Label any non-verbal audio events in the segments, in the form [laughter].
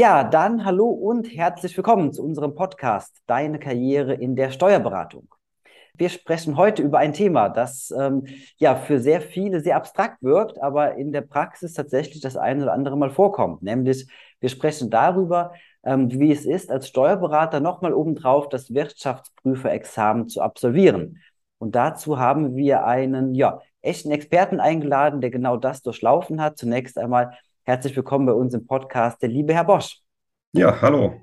Ja, dann hallo und herzlich willkommen zu unserem Podcast Deine Karriere in der Steuerberatung. Wir sprechen heute über ein Thema, das ähm, ja für sehr viele sehr abstrakt wirkt, aber in der Praxis tatsächlich das eine oder andere Mal vorkommt. Nämlich wir sprechen darüber, ähm, wie es ist, als Steuerberater nochmal obendrauf das Wirtschaftsprüferexamen zu absolvieren. Und dazu haben wir einen ja, echten Experten eingeladen, der genau das durchlaufen hat. Zunächst einmal Herzlich willkommen bei uns im Podcast, der liebe Herr Bosch. Ja, hallo.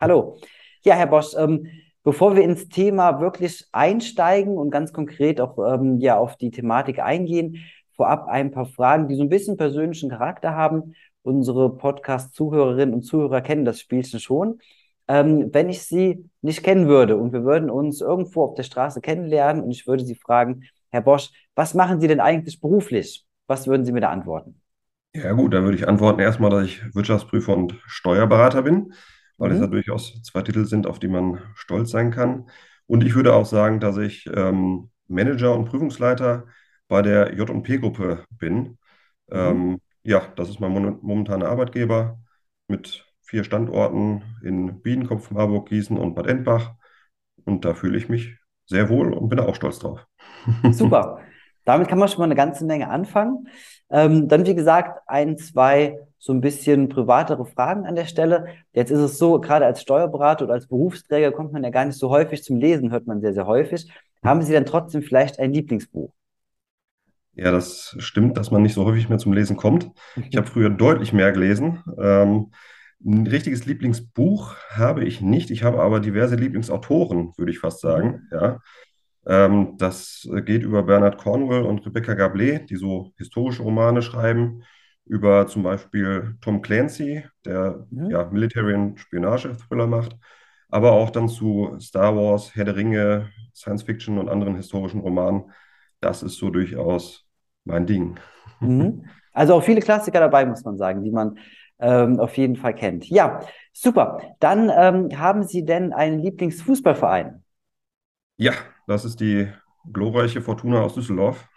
Hallo. Ja, Herr Bosch, ähm, bevor wir ins Thema wirklich einsteigen und ganz konkret auch ähm, ja, auf die Thematik eingehen, vorab ein paar Fragen, die so ein bisschen persönlichen Charakter haben. Unsere Podcast-Zuhörerinnen und Zuhörer kennen das Spielchen schon. Ähm, wenn ich Sie nicht kennen würde und wir würden uns irgendwo auf der Straße kennenlernen und ich würde Sie fragen, Herr Bosch, was machen Sie denn eigentlich beruflich? Was würden Sie mir da antworten? Ja gut, dann würde ich antworten erstmal, dass ich Wirtschaftsprüfer und Steuerberater bin, weil es ja Mhm. durchaus zwei Titel sind, auf die man stolz sein kann. Und ich würde auch sagen, dass ich ähm, Manager und Prüfungsleiter bei der J&P-Gruppe bin. Mhm. Ähm, ja, das ist mein mon- momentaner Arbeitgeber mit vier Standorten in Biedenkopf, Marburg, Gießen und Bad Endbach. Und da fühle ich mich sehr wohl und bin auch stolz drauf. Super. [laughs] Damit kann man schon mal eine ganze Menge anfangen. Ähm, dann, wie gesagt, ein, zwei so ein bisschen privatere Fragen an der Stelle. Jetzt ist es so, gerade als Steuerberater oder als Berufsträger kommt man ja gar nicht so häufig zum Lesen, hört man sehr, sehr häufig. Haben Sie dann trotzdem vielleicht ein Lieblingsbuch? Ja, das stimmt, dass man nicht so häufig mehr zum Lesen kommt. Ich habe früher deutlich mehr gelesen. Ähm, ein richtiges Lieblingsbuch habe ich nicht. Ich habe aber diverse Lieblingsautoren, würde ich fast sagen. Ja. Ähm, das geht über Bernard Cornwell und Rebecca Gablé, die so historische Romane schreiben, über zum Beispiel Tom Clancy, der Mhm. ja Military- und Spionage-Thriller macht, aber auch dann zu Star Wars, Herr der Ringe, Science Fiction und anderen historischen Romanen. Das ist so durchaus mein Ding. [laughs] Mhm. Also auch viele Klassiker dabei, muss man sagen, die man ähm, auf jeden Fall kennt. Ja, super. Dann ähm, haben Sie denn einen Lieblingsfußballverein? Ja, das ist die glorreiche Fortuna aus Düsseldorf.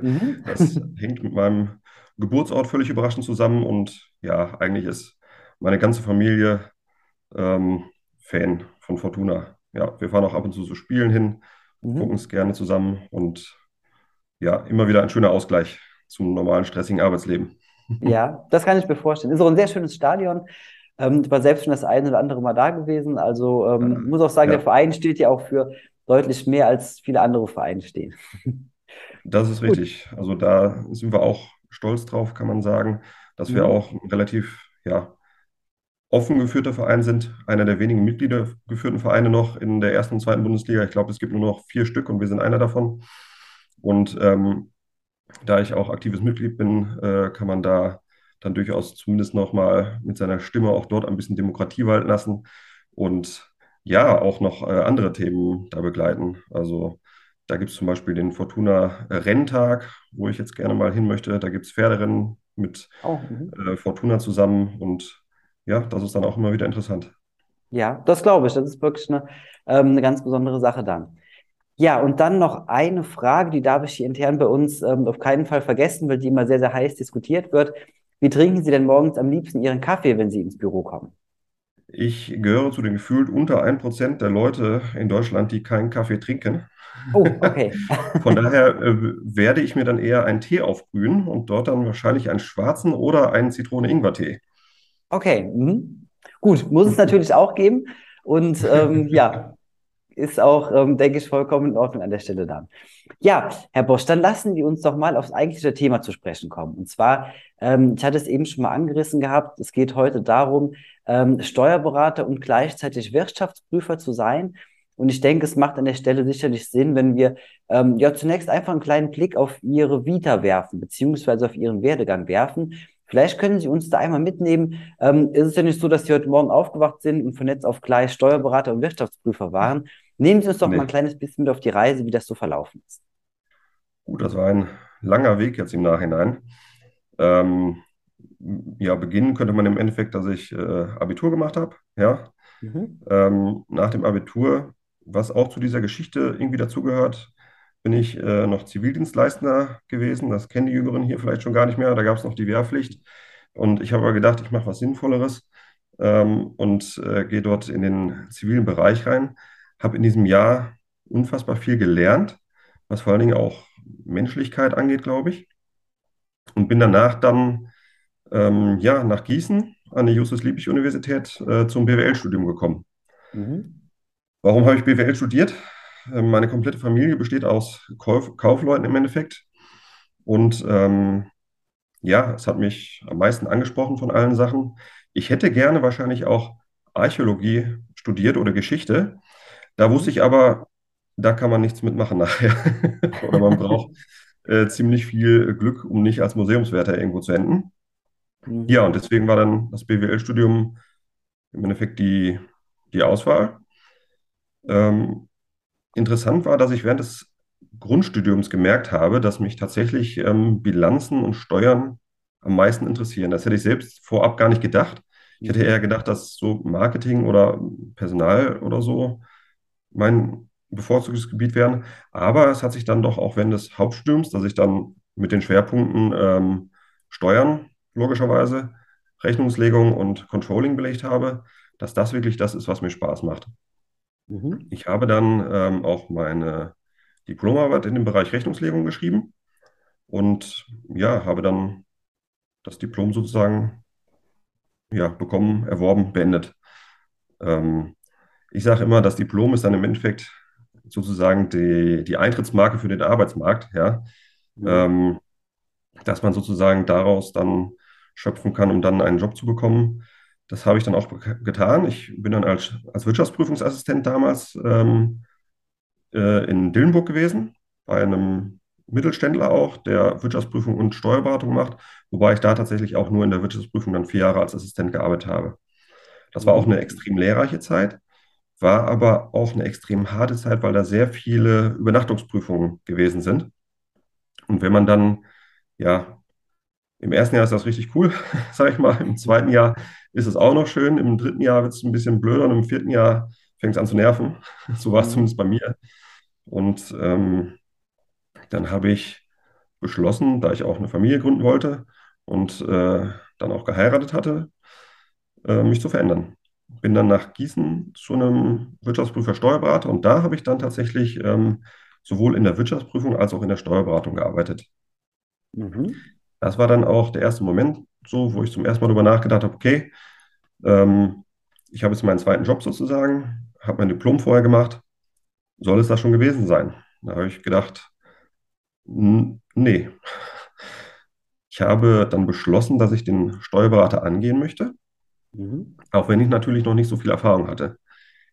Mhm. [laughs] Das hängt mit meinem Geburtsort völlig überraschend zusammen und ja, eigentlich ist meine ganze Familie ähm, Fan von Fortuna. Ja, wir fahren auch ab und zu so Spielen hin, gucken Mhm. es gerne zusammen und ja, immer wieder ein schöner Ausgleich zum normalen stressigen Arbeitsleben. Ja, das kann ich mir vorstellen. Ist auch ein sehr schönes Stadion. Ähm, ich war selbst schon das eine oder andere Mal da gewesen. Also ähm, muss auch sagen, der Ja, Verein steht ja auch für deutlich mehr als viele andere Vereine stehen. [laughs] das ist Gut. richtig. Also da sind wir auch stolz drauf, kann man sagen, dass wir Mhm. auch ein relativ, ja, offen geführter Verein sind, einer der wenigen mitgliedergeführten Vereine noch in der ersten und zweiten Bundesliga. Ich glaube, es gibt nur noch vier Stück und wir sind einer davon. Und ähm, da ich auch aktives Mitglied bin, äh, kann man da dann durchaus zumindest noch mal mit seiner Stimme auch dort ein bisschen Demokratie walten lassen und ja, auch noch äh, andere Themen da begleiten. Also da gibt es zum Beispiel den Fortuna Renntag, wo ich jetzt gerne mal hin möchte. Da gibt es Pferderennen mit Oh, äh, Fortuna zusammen und ja, das ist dann auch immer wieder interessant. Ja, das glaube ich. Das ist wirklich eine, ähm, eine ganz besondere Sache dann. Ja, und dann noch eine Frage, die darf ich hier intern bei uns ähm, auf keinen Fall vergessen, weil die immer sehr, sehr heiß diskutiert wird. Wie trinken Sie denn morgens am liebsten Ihren Kaffee, wenn Sie ins Büro kommen? Ich gehöre zu den gefühlt unter ein Prozent der Leute in Deutschland, die keinen Kaffee trinken. Oh, okay. [laughs] Von daher äh, werde ich mir dann eher einen Tee aufbrühen und dort dann wahrscheinlich einen schwarzen oder einen Zitrone-Ingwer-Tee. Okay. Mhm. Gut, muss es natürlich auch geben. Und ähm, ja, ist auch, ähm, denke ich, vollkommen in Ordnung an der Stelle dann. Ja, Herr Bosch, dann lassen Sie uns doch mal aufs eigentliche Thema zu sprechen kommen. Und zwar, ähm, ich hatte es eben schon mal angerissen gehabt, es geht heute darum, ähm, Steuerberater und gleichzeitig Wirtschaftsprüfer zu sein. Und ich denke, es macht an der Stelle sicherlich Sinn, wenn wir ähm, ja zunächst einfach einen kleinen Blick auf Ihre Vita werfen, beziehungsweise auf Ihren Werdegang werfen. Vielleicht können Sie uns da einmal mitnehmen. Ähm, ist es ja nicht so, dass Sie heute Morgen aufgewacht sind und von jetzt auf gleich Steuerberater und Wirtschaftsprüfer waren, Nehmen Sie uns doch mal ein Nee, kleines bisschen mit auf die Reise, wie das so verlaufen ist. gut, das war ein langer Weg jetzt im Nachhinein. Ähm, ja, beginnen könnte man im Endeffekt, dass ich äh, Abitur gemacht habe. Ja, Mhm. ähm, nach dem Abitur, was auch zu dieser Geschichte irgendwie dazugehört, bin ich äh, noch Zivildienstleister gewesen. Das kennen die Jüngeren hier vielleicht schon gar nicht mehr. Da gab es noch die Wehrpflicht. Und ich habe aber gedacht, ich mache was Sinnvolleres. ähm, und äh, gehe dort in den zivilen Bereich rein. Habe in diesem Jahr unfassbar viel gelernt, was vor allen Dingen auch Menschlichkeit angeht, glaube ich. Und bin danach dann ähm, ja, nach Gießen an die Justus-Liebig-Universität äh, zum BWL-Studium gekommen. Mhm. Warum habe ich BWL studiert? Äh, meine komplette Familie besteht aus Kauf Kaufleuten im Endeffekt. Und ähm, ja, es hat mich am meisten angesprochen von allen Sachen. Ich hätte gerne wahrscheinlich auch Archäologie studiert oder Geschichte. Da wusste ich aber, da kann man nichts mitmachen nachher. [laughs] oder man braucht äh, ziemlich viel Glück, um nicht als Museumswärter irgendwo zu enden. Mhm. Ja, und deswegen war dann das BWL-Studium im Endeffekt die, die Auswahl. Ähm, interessant war, dass ich während des Grundstudiums gemerkt habe, dass mich tatsächlich ähm, Bilanzen und Steuern am meisten interessieren. Das hätte ich selbst vorab gar nicht gedacht. Ich hätte eher gedacht, dass so Marketing oder Personal oder so mein bevorzugtes Gebiet wären. Aber es hat sich dann doch auch während des Hauptstudiums, dass ich dann mit den Schwerpunkten ähm, Steuern logischerweise, Rechnungslegung und Controlling belegt habe, dass das wirklich das ist, was mir Spaß macht. Mhm. Ich habe dann ähm, auch meine Diplomarbeit in dem Bereich Rechnungslegung geschrieben und ja, habe dann das Diplom sozusagen ja, bekommen, erworben, beendet. Ähm, ich sage immer, das Diplom ist dann im Endeffekt sozusagen die, die Eintrittsmarke für den Arbeitsmarkt, ja. Mhm. Ähm, dass man sozusagen daraus dann schöpfen kann, um dann einen Job zu bekommen. Das habe ich dann auch getan. Ich bin dann als, als Wirtschaftsprüfungsassistent damals ähm, äh, in Dillenburg gewesen, bei einem Mittelständler auch, der Wirtschaftsprüfung und Steuerberatung macht, wobei ich da tatsächlich auch nur in der Wirtschaftsprüfung dann vier Jahre als Assistent gearbeitet habe. Das war auch eine extrem lehrreiche Zeit, war aber auch eine extrem harte Zeit, weil da sehr viele Übernachtungsprüfungen gewesen sind. Und wenn man dann ja im ersten Jahr ist das richtig cool, [laughs] sage ich mal. Im zweiten Jahr ist es auch noch schön. Im dritten Jahr wird es ein bisschen blöder und im vierten Jahr fängt es an zu nerven. [laughs] So war es mhm. zumindest bei mir. Und ähm, dann habe ich beschlossen, da ich auch eine Familie gründen wollte und äh, dann auch geheiratet hatte, äh, mich zu verändern. Bin dann nach Gießen zu einem Wirtschaftsprüfer Steuerberater und da habe ich dann tatsächlich ähm, sowohl in der Wirtschaftsprüfung als auch in der Steuerberatung gearbeitet. Mhm das war dann auch der erste Moment, so, wo ich zum ersten Mal darüber nachgedacht habe, okay, ähm, ich habe jetzt meinen zweiten Job sozusagen, habe mein Diplom vorher gemacht, soll es das schon gewesen sein? Da habe ich gedacht, nee. Ich habe dann beschlossen, dass ich den Steuerberater angehen möchte, mhm. auch wenn ich natürlich noch nicht so viel Erfahrung hatte.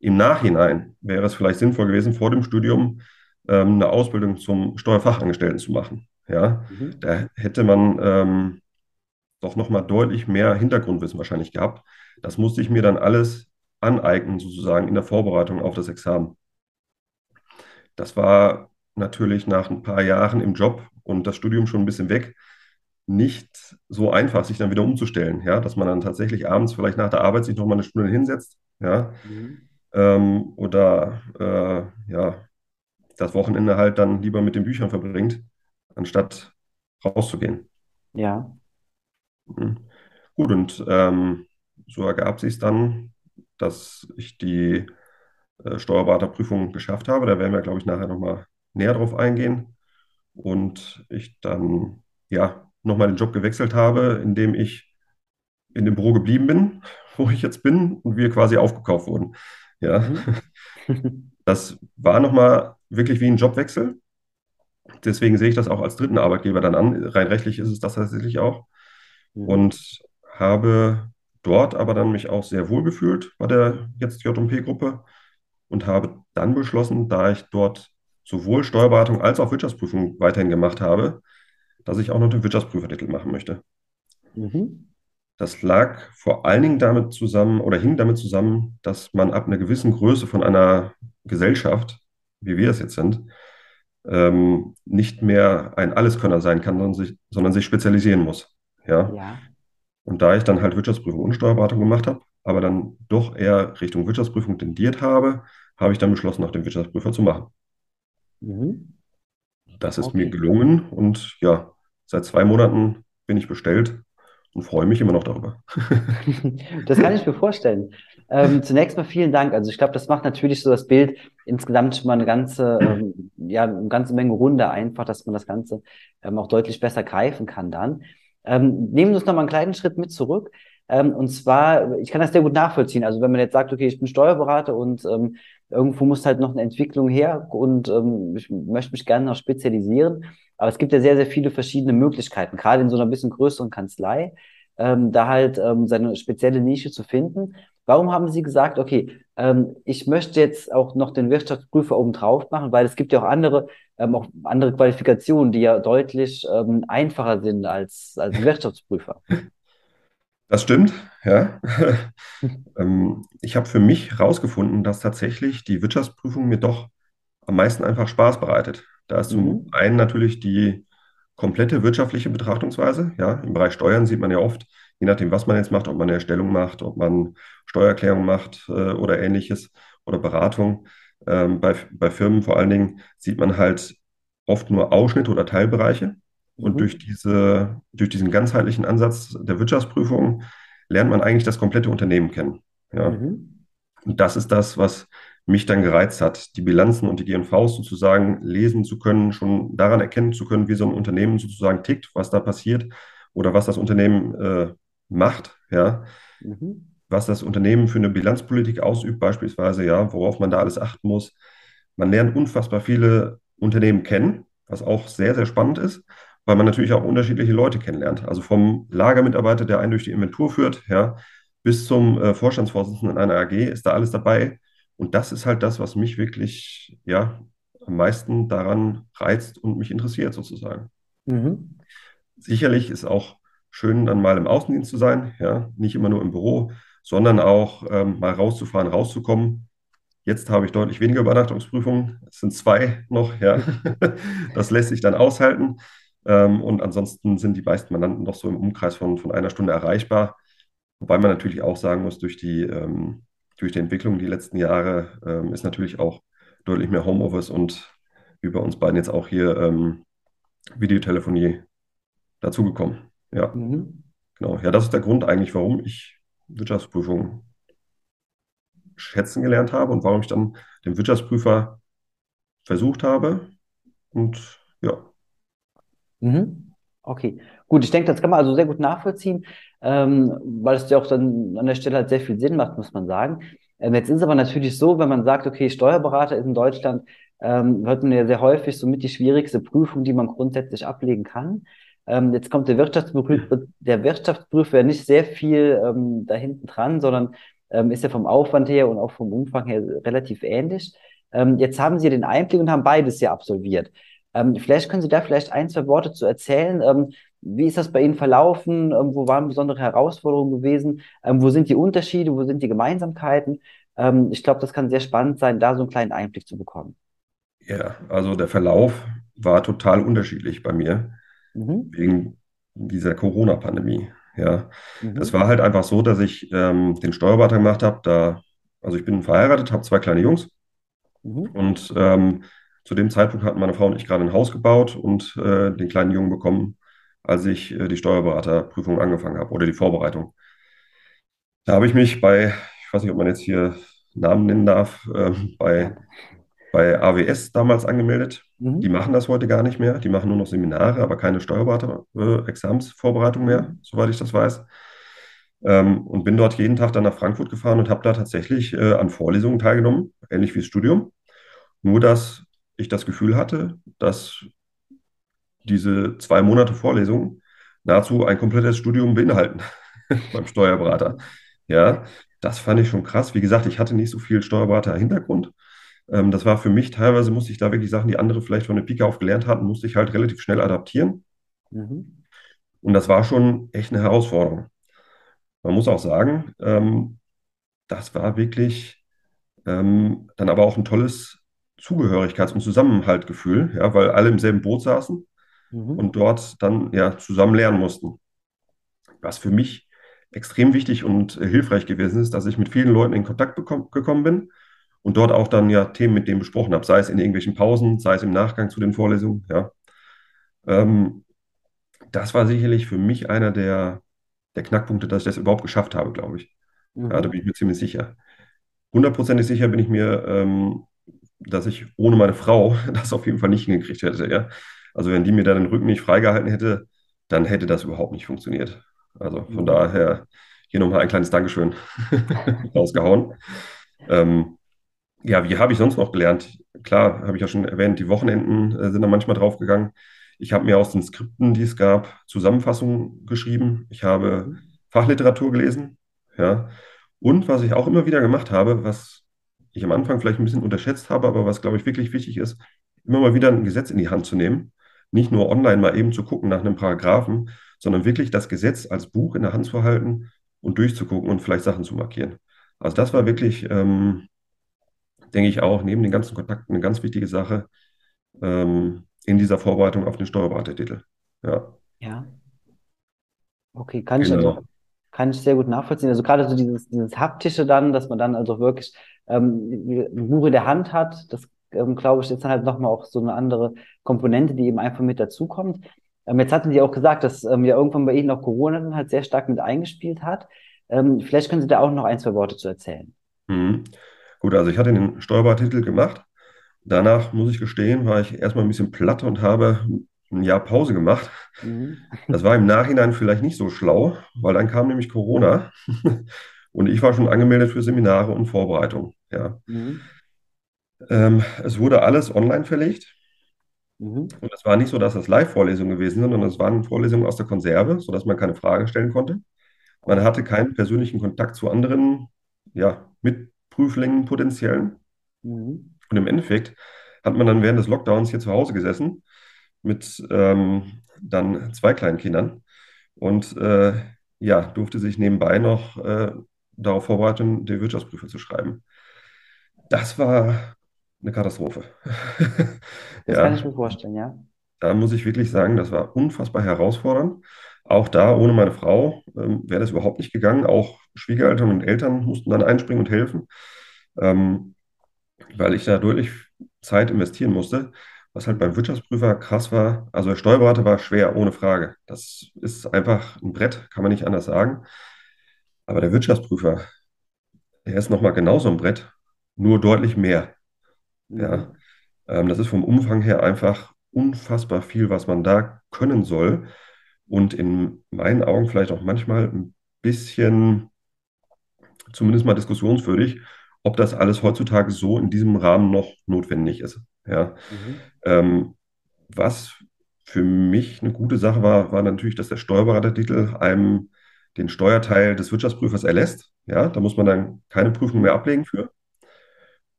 Im Nachhinein wäre es vielleicht sinnvoll gewesen, vor dem Studium ähm, eine Ausbildung zum Steuerfachangestellten zu machen. Ja, mhm. da hätte man ähm, doch nochmal deutlich mehr Hintergrundwissen wahrscheinlich gehabt. Das musste ich mir dann alles aneignen, sozusagen in der Vorbereitung auf das Examen. Das war natürlich nach ein paar Jahren im Job und das Studium schon ein bisschen weg, nicht so einfach, sich dann wieder umzustellen, ja, dass man dann tatsächlich abends vielleicht nach der Arbeit sich nochmal eine Stunde hinsetzt, ja, mhm. ähm, oder äh, ja, das Wochenende halt dann lieber mit den Büchern verbringt anstatt rauszugehen. Ja. Mhm. Gut, und ähm, so ergab sich es dann, dass ich die äh, Steuerberaterprüfung geschafft habe. Da werden wir, glaube ich, nachher nochmal näher drauf eingehen. Und ich dann, ja, nochmal den Job gewechselt habe, indem ich in dem Büro geblieben bin, [laughs] wo ich jetzt bin und wir quasi aufgekauft wurden. Ja. Mhm. [laughs] das war nochmal wirklich wie ein Jobwechsel deswegen sehe ich das auch als dritten Arbeitgeber dann an. Rein rechtlich ist es das tatsächlich auch. Mhm. Und habe dort aber dann mich auch sehr wohl gefühlt bei der jetzt JP-Gruppe und habe dann beschlossen, da ich dort sowohl Steuerberatung als auch Wirtschaftsprüfung weiterhin gemacht habe, dass ich auch noch den Wirtschaftsprüfertitel machen möchte. Mhm. Das lag vor allen Dingen damit zusammen oder hing damit zusammen, dass man ab einer gewissen Größe von einer Gesellschaft, wie wir es jetzt sind, ähm, nicht mehr ein Alleskönner sein kann, sondern sich, sondern sich spezialisieren muss. Ja? ja. Und da ich dann halt Wirtschaftsprüfung und Steuerberatung gemacht habe, aber dann doch eher Richtung Wirtschaftsprüfung tendiert habe, habe ich dann beschlossen, auch den Wirtschaftsprüfer zu machen. Mhm. Das ist okay. mir gelungen und ja, seit zwei Monaten bin ich bestellt und freue mich immer noch darüber. [laughs] Das kann ich mir vorstellen. Ähm, zunächst mal vielen Dank. Also ich glaube, das macht natürlich so das Bild insgesamt schon mal eine ganze, ähm, ja, eine ganze Menge Runde einfach, dass man das Ganze ähm, auch deutlich besser greifen kann dann. Ähm, nehmen wir uns noch mal einen kleinen Schritt mit zurück. Ähm, und zwar, ich kann das sehr gut nachvollziehen. Also wenn man jetzt sagt, okay, ich bin Steuerberater und ähm, irgendwo muss halt noch eine Entwicklung her und ich möchte mich gerne noch spezialisieren. Aber es gibt ja sehr, sehr viele verschiedene Möglichkeiten, gerade in so einer bisschen größeren Kanzlei, ähm, da halt ähm, seine spezielle Nische zu finden. Warum haben Sie gesagt, okay, ähm, ich möchte jetzt auch noch den Wirtschaftsprüfer oben drauf machen, weil es gibt ja auch andere, ähm, auch andere Qualifikationen, die ja deutlich ähm, einfacher sind als, als Wirtschaftsprüfer. Das stimmt, ja. [laughs] Ähm, ich habe für mich herausgefunden, dass tatsächlich die Wirtschaftsprüfung mir doch am meisten einfach Spaß bereitet. Da ist zum Mhm. einen natürlich die komplette wirtschaftliche Betrachtungsweise. Ja, im Bereich Steuern sieht man ja oft, je nachdem, was man jetzt macht, ob man eine Erstellung macht, ob man Steuererklärung macht äh, oder ähnliches oder Beratung. Ähm, bei, bei Firmen vor allen Dingen sieht man halt oft nur Ausschnitte oder Teilbereiche. Und durch Mhm. diese, durch diesen ganzheitlichen Ansatz der Wirtschaftsprüfung lernt man eigentlich das komplette Unternehmen kennen. Ja. Mhm. Und das ist das, was mich dann gereizt hat, die Bilanzen und die G&Vs sozusagen lesen zu können, schon daran erkennen zu können, wie so ein Unternehmen sozusagen tickt, was da passiert oder was das Unternehmen äh, macht, ja, Mhm. was das Unternehmen für eine Bilanzpolitik ausübt, beispielsweise, ja, worauf man da alles achten muss. Man lernt unfassbar viele Unternehmen kennen, was auch sehr, sehr spannend ist, weil man natürlich auch unterschiedliche Leute kennenlernt. Also vom Lagermitarbeiter, der einen durch die Inventur führt, ja, bis zum äh, Vorstandsvorsitzenden einer AG ist da alles dabei. Und das ist halt das, was mich wirklich, ja, am meisten daran reizt und mich interessiert, sozusagen. Mhm. Sicherlich ist auch schön, dann mal im Außendienst zu sein, ja, nicht immer nur im Büro, sondern auch ähm, mal rauszufahren, rauszukommen. Jetzt habe ich deutlich weniger Übernachtungsprüfungen. Es sind zwei noch, ja. [laughs] Das lässt sich dann aushalten. Ähm, und ansonsten sind die meisten Mandanten doch so im Umkreis von, von einer Stunde erreichbar. Wobei man natürlich auch sagen muss, durch die, ähm, durch die Entwicklung die letzten Jahre ähm, ist natürlich auch deutlich mehr Homeoffice und wie bei uns beiden jetzt auch hier ähm, Videotelefonie dazugekommen. Ja, Mhm. genau. Ja, das ist der Grund eigentlich, warum ich Wirtschaftsprüfung schätzen gelernt habe und warum ich dann den Wirtschaftsprüfer versucht habe. Und ja, Mhm. Okay, gut. Ich denke, das kann man also sehr gut nachvollziehen, ähm, weil es ja auch dann an der Stelle halt sehr viel Sinn macht, muss man sagen. Ähm, jetzt ist es aber natürlich so, wenn man sagt, okay, Steuerberater ist in Deutschland, ähm, hört man ja sehr häufig somit die schwierigste Prüfung, die man grundsätzlich ablegen kann. Ähm, jetzt kommt der Wirtschaftsprüfer, der Wirtschaftsprüfer ja nicht sehr viel ähm, da hinten dran, sondern ähm, ist ja vom Aufwand her und auch vom Umfang her relativ ähnlich. Ähm, jetzt haben Sie den Einblick und haben beides ja absolviert. Ähm, vielleicht können Sie da vielleicht ein, zwei Worte zu erzählen. Ähm, wie ist das bei Ihnen verlaufen? Ähm, wo waren besondere Herausforderungen gewesen? Ähm, wo sind die Unterschiede? Wo sind die Gemeinsamkeiten? Ähm, ich glaube, das kann sehr spannend sein, da so einen kleinen Einblick zu bekommen. ja, also der Verlauf war total unterschiedlich bei mir Mhm. wegen dieser Corona-Pandemie. Ja, das Mhm. war halt einfach so, dass ich ähm, den Steuerberater gemacht habe. Da, also ich bin verheiratet, habe zwei kleine Jungs Mhm. und ähm, zu dem Zeitpunkt hatten meine Frau und ich gerade ein Haus gebaut und äh, den kleinen Jungen bekommen, als ich äh, die Steuerberaterprüfung angefangen habe oder die Vorbereitung. Da habe ich mich bei, ich weiß nicht, ob man jetzt hier Namen nennen darf, ähm, bei, bei AWS damals angemeldet. Die Mhm. machen das heute gar nicht mehr. Die machen nur noch Seminare, aber keine Steuerberater-Examsvorbereitung mehr, Mhm. soweit ich das weiß. Ähm, und bin dort jeden Tag dann nach Frankfurt gefahren und habe da tatsächlich äh, an Vorlesungen teilgenommen, ähnlich wie das Studium. Nur, dass ich das Gefühl hatte, dass diese zwei Monate Vorlesung nahezu ein komplettes Studium beinhalten [laughs] beim Steuerberater. Ja, das fand ich schon krass. Wie gesagt, ich hatte nicht so viel Steuerberater-Hintergrund. Ähm, das war für mich teilweise, musste ich da wirklich Sachen, die andere vielleicht von der Pike auf gelernt hatten, musste ich halt relativ schnell adaptieren. Mhm. Und das war schon echt eine Herausforderung. Man muss auch sagen, ähm, das war wirklich ähm, dann aber auch ein tolles Zugehörigkeits- und Zusammenhaltgefühl, ja, weil alle im selben Boot saßen und Mhm. dort dann ja zusammen lernen mussten. Was für mich extrem wichtig und hilfreich gewesen ist, dass ich mit vielen Leuten in Kontakt gekommen bin und dort auch dann ja Themen mit denen besprochen habe, sei es in irgendwelchen Pausen, sei es im Nachgang zu den Vorlesungen. Ja. Ähm, das war sicherlich für mich einer der, der Knackpunkt, dass ich das überhaupt geschafft habe, glaube ich. Mhm. Ja, da bin ich mir ziemlich sicher. Hundertprozentig sicher bin ich mir, ähm, dass ich ohne meine Frau [laughs] das auf jeden Fall nicht hingekriegt hätte. Ja? Also wenn die mir dann den Rücken nicht freigehalten hätte, dann hätte das überhaupt nicht funktioniert. Also von mhm. daher hier nochmal ein kleines Dankeschön [laughs] rausgehauen. Ähm, ja, wie habe ich sonst noch gelernt? Klar, habe ich ja schon erwähnt, die Wochenenden äh, sind da manchmal draufgegangen. Ich habe mir aus den Skripten, die es gab, Zusammenfassungen geschrieben. Ich habe mhm. Fachliteratur gelesen. Ja. Und was ich auch immer wieder gemacht habe, was ich am Anfang vielleicht ein bisschen unterschätzt habe, aber was, glaube ich, wirklich wichtig ist, immer mal wieder ein Gesetz in die Hand zu nehmen. Nicht nur online mal eben zu gucken nach einem Paragraphen, sondern wirklich das Gesetz als Buch in der Hand zu halten und durchzugucken und vielleicht Sachen zu markieren. Also das war wirklich, ähm, denke ich auch, neben den ganzen Kontakten eine ganz wichtige Sache ähm, in dieser Vorbereitung auf den Steuerberatertitel. Ja. Ja. Okay, kann ich, genau. kann ich sehr gut nachvollziehen. Also gerade so dieses, dieses Haptische dann, dass man dann also wirklich ähm, ein Buch in der Hand hat, das ähm, glaube ich, ist dann halt nochmal auch so eine andere Komponente, die eben einfach mit dazukommt. Ähm, jetzt hatten Sie auch gesagt, dass ähm, ja irgendwann bei Ihnen auch Corona dann halt sehr stark mit eingespielt hat. Ähm, vielleicht können Sie da auch noch ein, zwei Worte zu erzählen. Mhm. Gut, also ich hatte den Steuerbartitel gemacht. Danach, muss ich gestehen, war ich erstmal ein bisschen platt und habe ein Jahr Pause gemacht. Mhm. Das war im Nachhinein vielleicht nicht so schlau, weil dann kam nämlich Corona [laughs] und ich war schon angemeldet für Seminare und Vorbereitungen. Ja. Mhm. Ähm, es wurde alles online verlegt. Mhm. Und es war nicht so, dass das Live-Vorlesungen gewesen sind, sondern es waren Vorlesungen aus der Konserve, sodass man keine Fragen stellen konnte. Man hatte keinen persönlichen Kontakt zu anderen ja, Mitprüflingen potenziellen. Mhm. Und im Endeffekt hat man dann während des Lockdowns hier zu Hause gesessen mit ähm, dann zwei kleinen Kindern und äh, ja, durfte sich nebenbei noch äh, darauf vorbereiten, die Wirtschaftsprüfer zu schreiben. Das war eine Katastrophe. [laughs] das ja. kann ich mir vorstellen, ja. Da muss ich wirklich sagen, das war unfassbar herausfordernd. Auch da, ohne meine Frau, ähm, wäre das überhaupt nicht gegangen. Auch Schwiegereltern und Eltern mussten dann einspringen und helfen, ähm, weil ich da deutlich Zeit investieren musste. Was halt beim Wirtschaftsprüfer krass war, also der Steuerberater war schwer, ohne Frage. Das ist einfach ein Brett, kann man nicht anders sagen. Aber der Wirtschaftsprüfer, der ist nochmal genauso ein Brett, nur deutlich mehr. Ja, mhm. ähm, das ist vom Umfang her einfach unfassbar viel, was man da können soll. Und in meinen Augen vielleicht auch manchmal ein bisschen, zumindest mal diskussionswürdig, ob das alles heutzutage so in diesem Rahmen noch notwendig ist. Ja. Mhm. Ähm, was für mich eine gute Sache war, war natürlich, dass der Steuerberatertitel einem den Steuerteil des Wirtschaftsprüfers erlässt. Ja, da muss man dann keine Prüfung mehr ablegen für.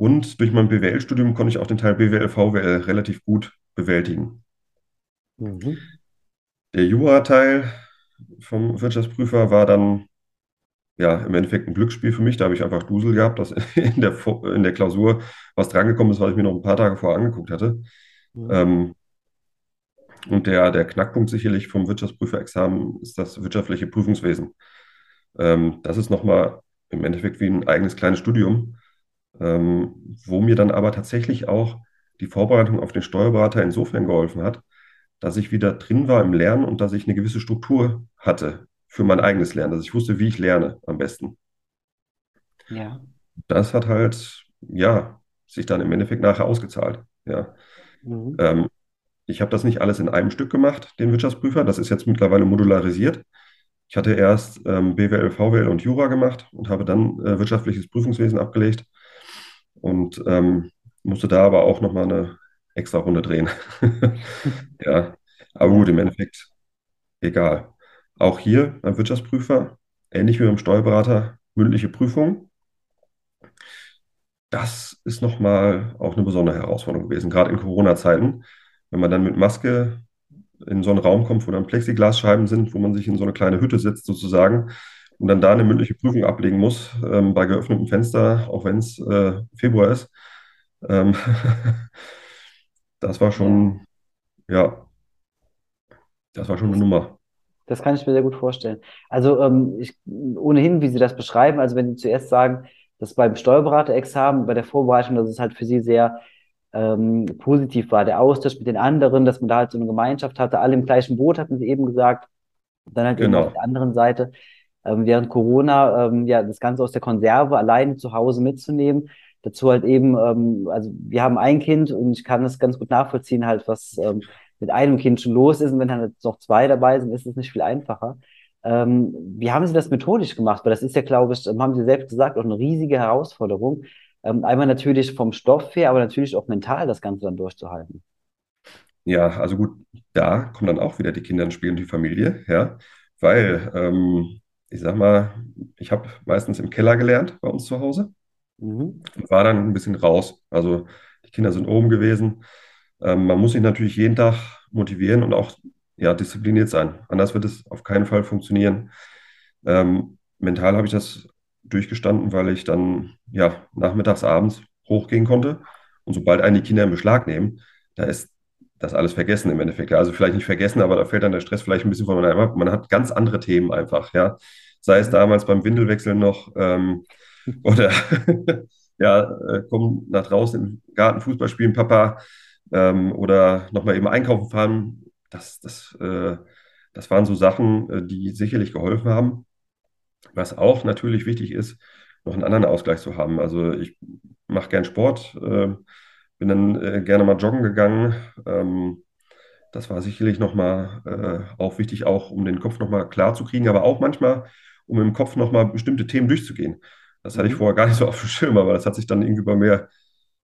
Und durch mein BWL-Studium konnte ich auch den Teil BWL, VWL relativ gut bewältigen. Mhm. Der Jura-Teil vom Wirtschaftsprüfer war dann ja im Endeffekt ein Glücksspiel für mich. Da habe ich einfach Dusel gehabt, dass [laughs] in der, in der Klausur was drangekommen ist, was ich mir noch ein paar Tage vorher angeguckt hatte. Mhm. Ähm, und der, der Knackpunkt sicherlich vom Wirtschaftsprüferexamen ist das wirtschaftliche Prüfungswesen. Ähm, das ist nochmal im Endeffekt wie ein eigenes kleines Studium ähm, wo mir dann aber tatsächlich auch die Vorbereitung auf den Steuerberater insofern geholfen hat, dass ich wieder drin war im Lernen und dass ich eine gewisse Struktur hatte für mein eigenes Lernen, dass ich wusste, wie ich lerne am besten. Ja. Das hat halt, ja, sich dann im Endeffekt nachher ausgezahlt. Ja. Mhm. Ähm, ich habe das nicht alles in einem Stück gemacht, den Wirtschaftsprüfer. Das ist jetzt mittlerweile modularisiert. Ich hatte erst ähm, BWL, VWL und Jura gemacht und habe dann äh, wirtschaftliches Prüfungswesen abgelegt und ähm, musste da aber auch nochmal eine extra Runde drehen. [laughs] ja, aber gut, im Endeffekt egal. Auch hier beim Wirtschaftsprüfer, ähnlich wie beim Steuerberater, mündliche Prüfung. Das ist nochmal auch eine besondere Herausforderung gewesen, gerade in Corona-Zeiten, wenn man dann mit Maske in so einen Raum kommt, wo dann Plexiglasscheiben sind, wo man sich in so eine kleine Hütte sitzt sozusagen und dann da eine mündliche Prüfung ablegen muss, ähm, bei geöffnetem Fenster, auch wenn es äh, Februar ist. Ähm [laughs] das war schon, ja, das war schon eine Nummer. Das kann ich mir sehr gut vorstellen. Also ähm, ich, ohnehin, wie Sie das beschreiben, also wenn Sie zuerst sagen, dass beim Steuerberaterexamen, bei der Vorbereitung, dass es halt für Sie sehr ähm, positiv war, der Austausch mit den anderen, dass man da halt so eine Gemeinschaft hatte, alle im gleichen Boot, hatten Sie eben gesagt. Dann halt eben auf Genau. der anderen Seite, ähm, während Corona, ähm, ja, das Ganze aus der Konserve alleine zu Hause mitzunehmen. Dazu halt eben, ähm, also wir haben ein Kind und ich kann das ganz gut nachvollziehen, halt, was ähm, mit einem Kind schon los ist. Und wenn dann jetzt noch zwei dabei sind, ist es nicht viel einfacher. Ähm, wie haben Sie das methodisch gemacht? Weil das ist ja, glaube ich, ähm, haben Sie selbst gesagt, auch eine riesige Herausforderung. Ähm, einmal natürlich vom Stoff her, aber natürlich auch mental das Ganze dann durchzuhalten. Ja, also gut, da kommen dann auch wieder die Kinder ins Spiel und die Familie, ja, weil ähm, ich sag mal, ich habe meistens im Keller gelernt bei uns zu Hause Mhm. und war dann ein bisschen raus. Also die Kinder sind oben gewesen. Ähm, man muss sich natürlich jeden Tag motivieren und auch ja, diszipliniert sein. Anders wird es auf keinen Fall funktionieren. Ähm, mental habe ich das durchgestanden, weil ich dann ja nachmittags, abends hochgehen konnte. Und sobald einen die Kinder in Beschlag nehmen, da ist das alles vergessen im Endeffekt. Ja, also vielleicht nicht vergessen, aber da fällt dann der Stress vielleicht ein bisschen von ab. Man hat ganz andere Themen einfach, ja. Sei es Mhm. damals beim Windelwechseln noch ähm, [laughs] oder [laughs] ja, äh, komm nach draußen im Garten Fußball spielen, Papa, ähm, oder nochmal eben einkaufen fahren. Das, das, äh, das waren so Sachen, äh, die sicherlich geholfen haben. Was auch natürlich wichtig ist, noch einen anderen Ausgleich zu haben. Also ich mache gern Sport, äh, bin dann äh, gerne mal joggen gegangen. Ähm, das war sicherlich nochmal äh, auch wichtig, auch um den Kopf nochmal klar zu kriegen, aber auch manchmal, um im Kopf nochmal bestimmte Themen durchzugehen. Das hatte ich Mhm. vorher gar nicht so auf dem Schirm, aber das hat sich dann irgendwie bei mir,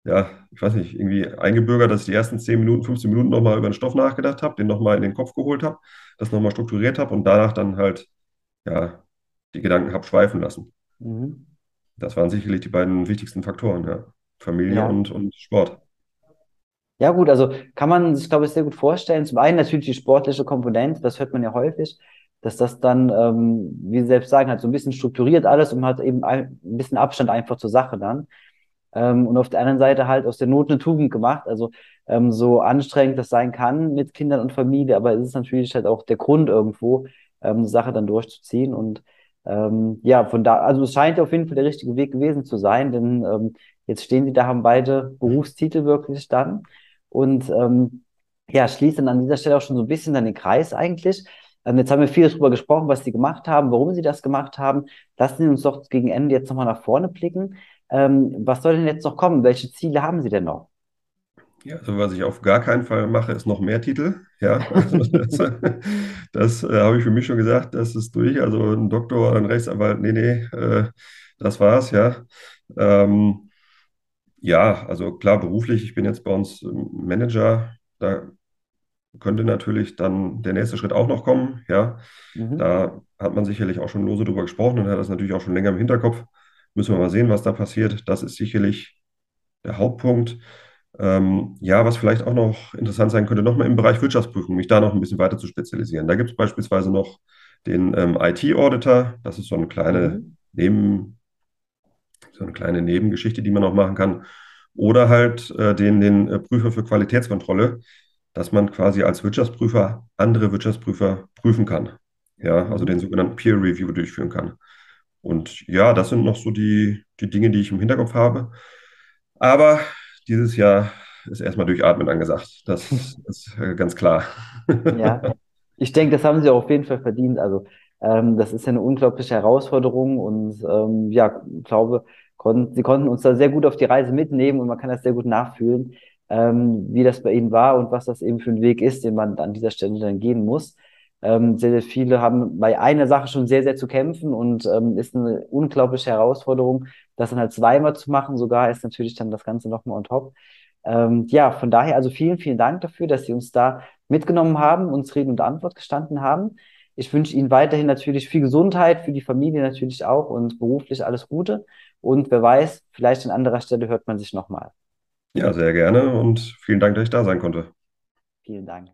ja, ich weiß nicht, irgendwie eingebürgert, dass ich die ersten 10 Minuten, 15 Minuten nochmal über den Stoff nachgedacht habe, den nochmal in den Kopf geholt habe, das nochmal strukturiert habe und danach dann halt, ja, die Gedanken habe schweifen lassen. Mhm. Das waren sicherlich die beiden wichtigsten Faktoren, ja. Familie Ja. und, und Sport. Ja, gut, also kann man sich, glaube ich, sehr gut vorstellen. Zum einen natürlich die sportliche Komponente, das hört man ja häufig, dass das dann, ähm, wie Sie selbst sagen, halt so ein bisschen strukturiert alles und hat eben ein ein bisschen Abstand einfach zur Sache dann. Ähm, und auf der anderen Seite halt aus der Not eine Tugend gemacht. Also ähm, so anstrengend das sein kann mit Kindern und Familie, aber es ist natürlich halt auch der Grund irgendwo, ähm, eine Sache dann durchzuziehen. Und ähm, ja, von da, also es scheint auf jeden Fall der richtige Weg gewesen zu sein, denn ähm, jetzt stehen sie da, haben beide Berufstitel wirklich dann. Und ähm, ja, schließt dann an dieser Stelle auch schon so ein bisschen dann den Kreis eigentlich. Ähm, jetzt haben wir viel darüber gesprochen, was sie gemacht haben, warum sie das gemacht haben. Lassen Sie uns doch gegen Ende jetzt nochmal nach vorne blicken. Ähm, was soll denn jetzt noch kommen? Welche Ziele haben Sie denn noch? Ja, also was ich auf gar keinen Fall mache, ist noch mehr Titel. Ja, also [laughs] das, das äh, habe ich für mich schon gesagt, das ist durch. Also ein Doktor ein Rechtsanwalt, nee, nee, äh, das war's, ja. Ähm, ja, also klar, beruflich, ich bin jetzt bei uns ähm, Manager, da könnte natürlich dann der nächste Schritt auch noch kommen, ja. Mhm. Da hat man sicherlich auch schon lose drüber gesprochen und hat das natürlich auch schon länger im Hinterkopf. Müssen wir mal sehen, was da passiert. Das ist sicherlich der Hauptpunkt. Ähm, ja, was vielleicht auch noch interessant sein könnte, nochmal im Bereich Wirtschaftsprüfung, mich da noch ein bisschen weiter zu spezialisieren. Da gibt es beispielsweise noch den ähm, IT-Auditor. Das ist so eine kleine Mhm. Neben, so eine kleine Nebengeschichte, die man noch machen kann. Oder halt äh, den, den äh, Prüfer für Qualitätskontrolle, dass man quasi als Wirtschaftsprüfer andere Wirtschaftsprüfer prüfen kann. Ja, also den sogenannten Peer Review durchführen kann. Und ja, das sind noch so die, die Dinge, die ich im Hinterkopf habe. Aber dieses Jahr ist erstmal durchatmen angesagt. Das [laughs] ist äh, ganz klar. Ja, ich denke, das haben Sie auch auf jeden Fall verdient. Also, ähm, das ist ja eine unglaubliche Herausforderung und ähm, ja, glaube, kon Sie konnten uns da sehr gut auf die Reise mitnehmen und man kann das sehr gut nachfühlen, ähm, wie das bei Ihnen war und was das eben für ein Weg ist, den man an dieser Stelle dann gehen muss. Ähm, sehr, sehr viele haben bei einer Sache schon sehr, sehr zu kämpfen und ähm, ist eine unglaubliche Herausforderung, das dann halt zweimal zu machen, sogar ist natürlich dann das Ganze nochmal on top. Ähm, ja, von daher also vielen, vielen Dank dafür, dass Sie uns da mitgenommen haben, uns Rede und Antwort gestanden haben. Ich wünsche Ihnen weiterhin natürlich viel Gesundheit, für die Familie natürlich auch und beruflich alles Gute. Und wer weiß, vielleicht an anderer Stelle hört man sich nochmal. Ja, sehr gerne und vielen Dank, dass ich da sein konnte. Vielen Dank.